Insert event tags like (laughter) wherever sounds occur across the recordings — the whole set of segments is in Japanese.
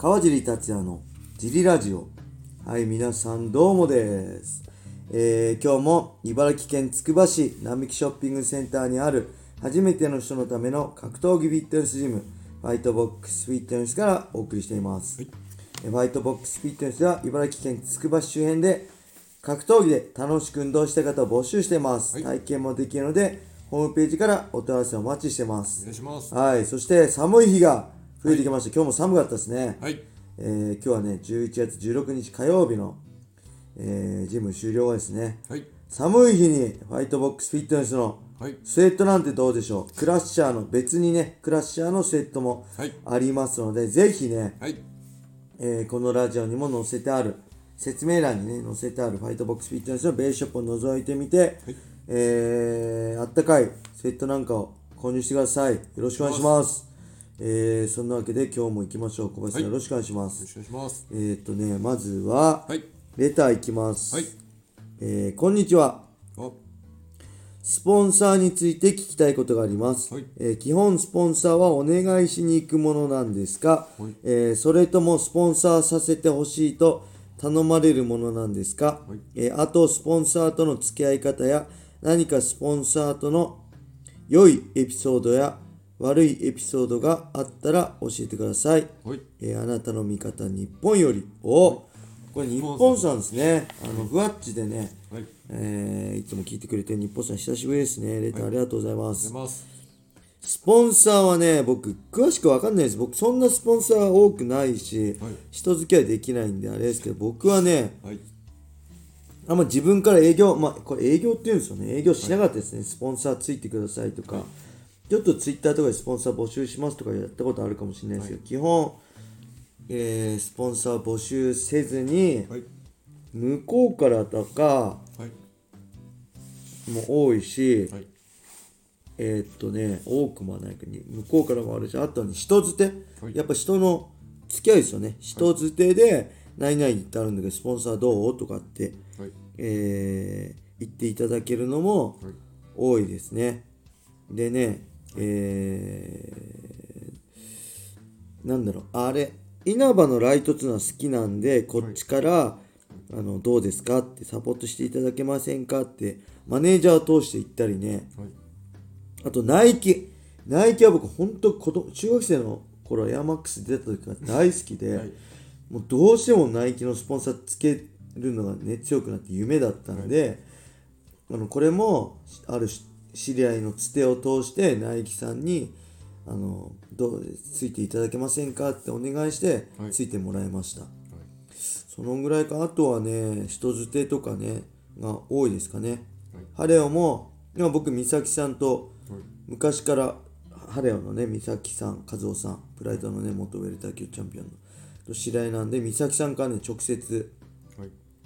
川尻達也のジリラジオ。はい皆さんどうもです、えー今日も茨城県つくば市並木ショッピングセンターにある初めての人のための格闘技フィットネスジムファイトボックスフィットネスからお送りしています、えーファイトボックスフィットネスでは茨城県つくば市周辺で格闘技で楽しく運動した方を募集しています、はい。体験もできるのでホームページからお問い合わせをお待ちしてます。お願いします。はい、そして寒い日が増えてきました。今日も寒かったですね。はい。えー今日はね、11月16日火曜日の、えージム終了後ですね。はい。寒い日にファイトボックスフィットネスのはい。スウェットなんてどうでしょうクラッシャーの別にね、クラッシャーのスウェットもはい。ありますので、ぜひね、はい。えーこのラジオにも載せてある、説明欄にね、載せてあるファイトボックスフィットネスのベースショップを覗いてみて、はいえーあったかいスウェットなんかを購入してください。よろしくお願いします。えーそんなわけで今日も行きましょう。小林さん、はいよろしくお願いしまよろす。しくお願いします。えーっとね、まずは、はい。レターいきます。はい。えーこんにちは。あ、スポンサーについて聞きたいことがあります、はいえー基本スポンサーはお願いしに行くものなんですか、はいえーそれともスポンサーさせてほしいと頼まれるものなんですか、はいえーあとスポンサーとの付き合い方や何かスポンサーとの良いエピソードや悪いエピソードがあったら教えてください、はい。えーあなたの味方日本よりおこれ日本さんですねあのふわっちでね、はい。えーいつも聞いてくれてる日本さん久しぶりですね。レターありがとうございます。出ます。スポンサーはね、僕、詳しくわかんないです。僕、そんなスポンサーは多くないし、はい人付き合いできないんであれですけど、僕はね、はい。あんま自分から営業、まあ、これ営業っていうんですよね。営業しなかったですね。スポンサーついてくださいとか、ちょっとツイッターとかでスポンサー募集しますとかやったことあるかもしれないですけど、基本、えースポンサー募集せずに、はい。向こうからとかはい。も多いし、はい。えーっとね、多くもはないけど、向こうからもあるし、あとはね、人づて、はいやっぱ人の付き合いですよね。人づてで、何々ってあるんだけど、スポンサーどうとかって、はい。えー言っていただけるのもはい。多いですね。でね、えーなんだろう、あれ、稲葉のライトツナ好きなんで、こっちから、あのどうですかってサポートしていただけませんかってマネージャーを通して言ったりね、はい。あとナイキ。ナイキは僕本当子供中学生の頃エアマックス出た時から大好きで、はいもうどうしてもナイキのスポンサーつけるのがね強くなって夢だったので、あのこれもあるし知り合いのつてを通してナイキさんにあのどうついていただけませんかってお願いしてはいついてもらいました、そのぐらいかあとはね人づてとかねが多いですかね、はいハレオも今僕美咲さんとはい。昔からハレオのね美咲さん和夫さんプライドのね元ウェルター級チャンピオンのと知り合いなんで美咲さんからね直接はい。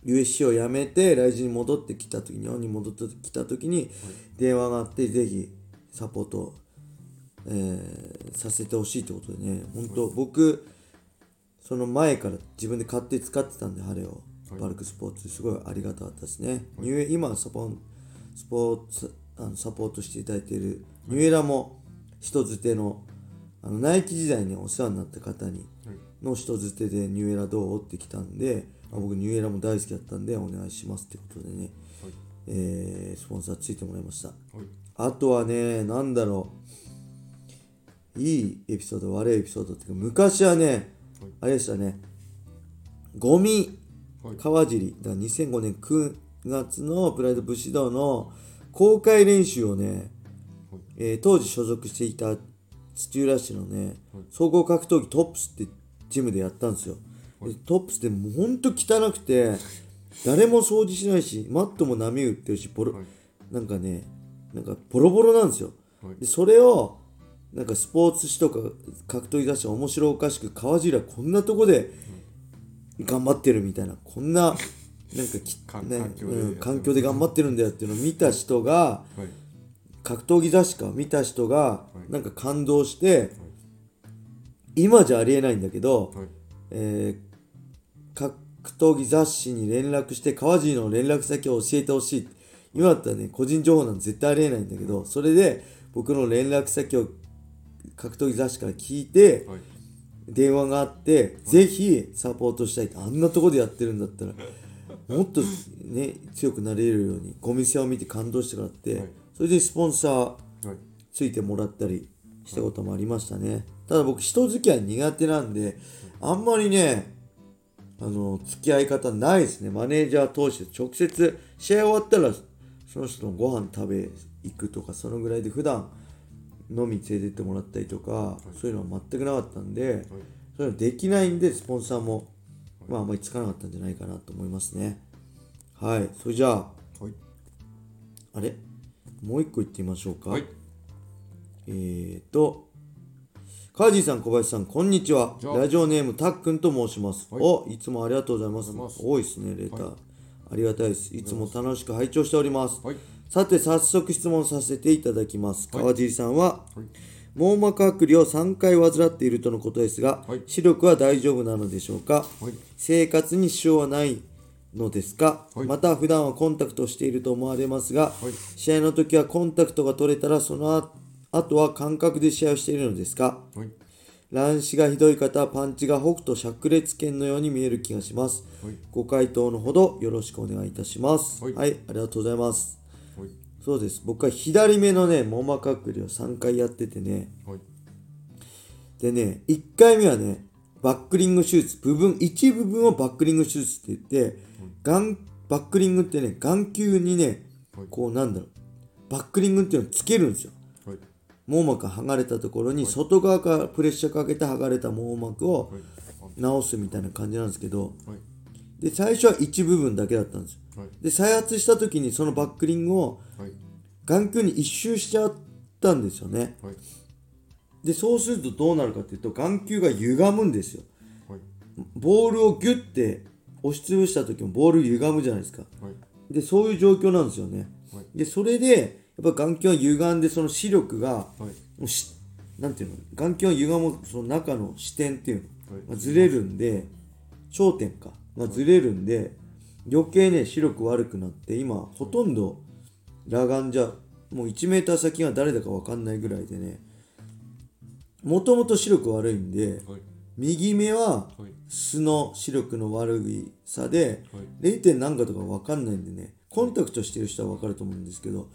USC を辞めて来日に戻ってきた時日本に戻ってきた時に電話があってぜひサポート、えーさせてほしいってことでね。本当僕その前から自分で買って使ってたんでハレオ。はい。パルクスポーツすごいありがたかったですね、ニュー今はサポンスポーツあのサポートしていただいているニューエラも人づてのあのナイキ時代にお世話になった方にはい。の人づてでニューエラどう？ってきたんで、あ僕ニューエラも大好きだったんでお願いしますってことでね、はい。えースポンサーついてもらいました。はい。あとはね、なんだろう、いいエピソード、悪いエピソードっていうか、昔はね、はいあれでしたね、ゴミはい。川尻、だから2005年9月のプライド武士道の公開練習をね、はいえー当時所属していた土浦市のね、はい総合格闘技トップスってジムでやったんですよ。でトップスってもうほんと汚くて、誰も掃除しないし、マットも波打ってるし、ボロ、はいなんかね、なんかボロボロなんですよ。はいでそれを、なんかスポーツ紙とか格闘技雑誌が面白おかしく、川尻はこんなとこで頑張ってるみたいな、こんな、なんかき、ね (laughs) か環境でうん、環境で頑張ってるんだよっていうのを見た人が、はい。格闘技雑誌か見た人がいなんか感動して、今じゃありえないんだけど、はい。えー格闘技雑誌に連絡して川尻の連絡先を教えてほしい。今だったらね個人情報なんて絶対ありえないんだけどそれで僕の連絡先を格闘技雑誌から聞いて、はい。電話があって、ぜひサポートしたいってあんなとこでやってるんだったらもっとね強くなれるようにゴミセを見て感動してもらって、はい。それでスポンサーはい。ついてもらったりしたこともありましたね。ただ僕人付き合い苦手なんであんまりねあの付き合い方ないですね。マネージャー通して直接試合終わったらその人のご飯食べ行くとかそのぐらいで普段飲み連れてってもらったりとか、そういうのは全くなかったんで、そういうのできないんでスポンサーも、まあ、あんまりつかなかったんじゃないかなと思いますね。はい。それじゃあはい。あれ？もう一個言ってみましょうか、はい。えーと、カージーさん、小林さん、こんにちは。じゃあラジオネーム、たっくんと申します。はい。お、いつもありがとうございます。多いですね、レター、はい。ありがたいです。いつも楽しく拝聴しております。はい。さて、早速質問させていただきます。はい。川尻さんは、はい。網膜剥離を3回患っているとのことですが、はい。視力は大丈夫なのでしょうか？はい。生活に支障はないのですか、はい。また普段はコンタクトをしていると思われますが、はい。試合の時はコンタクトが取れたらそのあ後は感覚で試合をしているのですかはい。乱視がひどい方はパンチが北斗灼熱剣のように見える気がします、はい。ご回答のほどよろしくお願いいたします。はい。ありがとうございます。はい。そうです。僕は左目のね網膜剥離を3回やっててね。はい。でね、1回目はね、バックリング手術、部分、一部分をバックリング手術って言って、眼バックリングってね、眼球にねはい、こうなんだろう、バックリングっていうのをつけるんですよ。はい網膜が剥がれたところに、外側からプレッシャーかけて剥がれた網膜をはい。直すみたいな感じなんですけど、はい。で、最初は一部分だけだったんです。よ。はい。で、再発した時にそのバックリングをはい。眼球に一周しちゃったんですよね。はい。で、そうするとどうなるかっていうと、眼球が歪むんですよ。はい。ボールをギュッて押しつぶした時もボール歪むじゃないですか。はい。でそういう状況なんですよね。はい。でそれでやっぱ眼球が歪んでその視力がはい。なんていうの？眼球が歪むその中の視点っていうの、はい。まあずれるんで焦点か。がずれるんで余計ね視力悪くなって今ほとんど裸眼じゃもう1メーター先が誰だか分かんないぐらいでねもともと視力悪いんではい。右目ははい。素の視力の悪いさではい。0. 点何かとか分かんないんでねコンタクトしてる人は分かると思うんですけど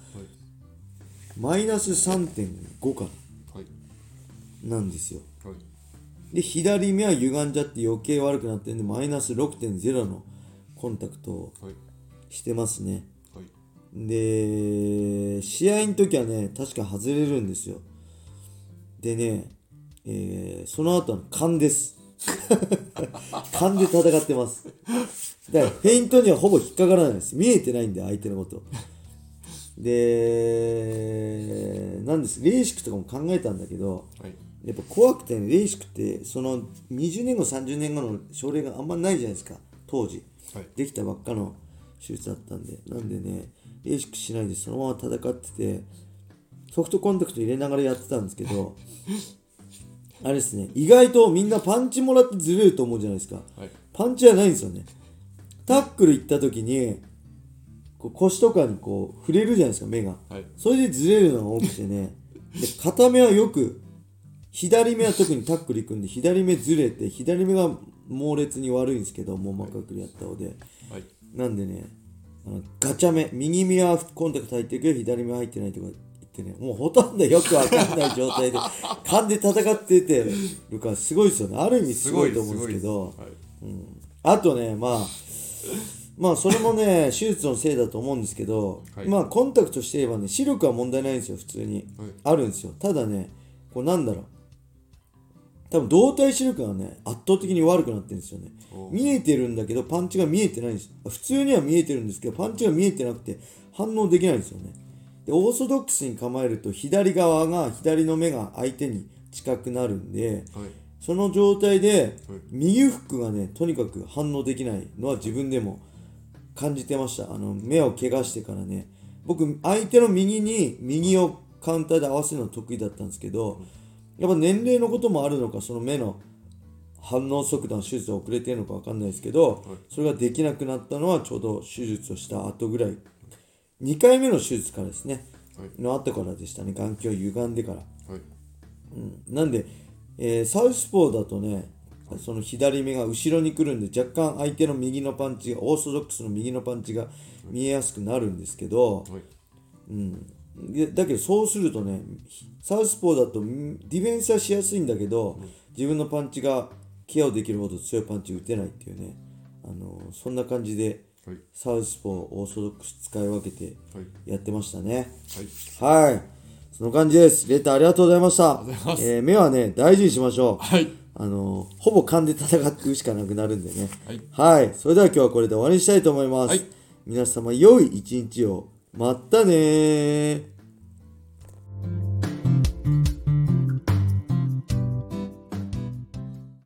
マイナス3.5かはい。ななんですよ。はい。で左目は歪んじゃって余計悪くなってんでマイナス6.0のコンタクトをはい。してますね。はい。で試合の時はね確か外れるんですよ。でね、えーその後の勘です。(laughs) 勘で戦ってます。だからフェイントにはほぼ引っかからないです。見えてないんで相手のことでなんです。レーシックとかも考えたんだけどはい。やっぱ怖くてねレーシックってその20年後30年後の症例があんまないじゃないですか。当時。はい。できたばっかの手術だったんで。なんでねレーシックしないでそのまま戦っててソフトコンタクト入れながらやってたんですけど (laughs) あれですね意外とみんなパンチもらってずれると思うじゃないですか。はい。パンチじゃないんですよね。タックル行った時にこう腰とかにこう触れるじゃないですか目が。はい。それでずれるのが多くてね。で片目はよく左目は特にタックル行くんで左目ずれて左目が猛烈に悪いんですけど網膜剥離やったので、はい。なんでねあのガチャ目右目はコンタクト入ってるけど左目は入ってないとか言ってねもうほとんどよくわかんない状態で (laughs) 勘で戦っててるからすごいですよね。ある意味すごいと思うんですけど。はい。あとねまあまあそれもね (laughs) 手術のせいだと思うんですけど、はい。まあコンタクトしていればね視力は問題ないんですよ普通に、はい。あるんですよ。ただねこうなんだろう。多分動体視力がね圧倒的に悪くなってるんですよね。お見えてるんだけどパンチが見えてないんです。普通には見えてるんですけどパンチが見えてなくて反応できないんですよね。でオーソドックスに構えると左側が左の目が相手に近くなるんではい。その状態ではい。右フックがねとにかく反応できないのは自分でも感じてました。あの目を怪我してからね。僕相手の右に右をカウンターで合わせるの得意だったんですけどやっぱ年齢のこともあるのかその目の反応速度の手術が遅れてるのか分かんないですけどそれができなくなったのはちょうど手術をした後ぐらい。2回目の手術からですね。はいの後からでしたね。眼球を歪んでから。はい。うん、なんでえーサウスポーだとねその左目が後ろに来るんで若干相手の右のパンチがオーソドックスの右のパンチが見えやすくなるんですけど、はい。うん、でだけどそうするとねサウスポーだとんディフェンスはしやすいんだけど、自分のパンチがケアできるほど強いパンチ打てないっていうね。あのそんな感じではい。サウスポーオーソドックス使い分けてはい。やってましたね。はい。はい。その感じです。レターありがとうございました。えー目はね大事にしましょう。はいあのほぼ勘で戦っていくしかなくなるんでね。はい。はい、それでは今日はこれで終わりにしたいと思います、はい。皆様良い一日を。またねー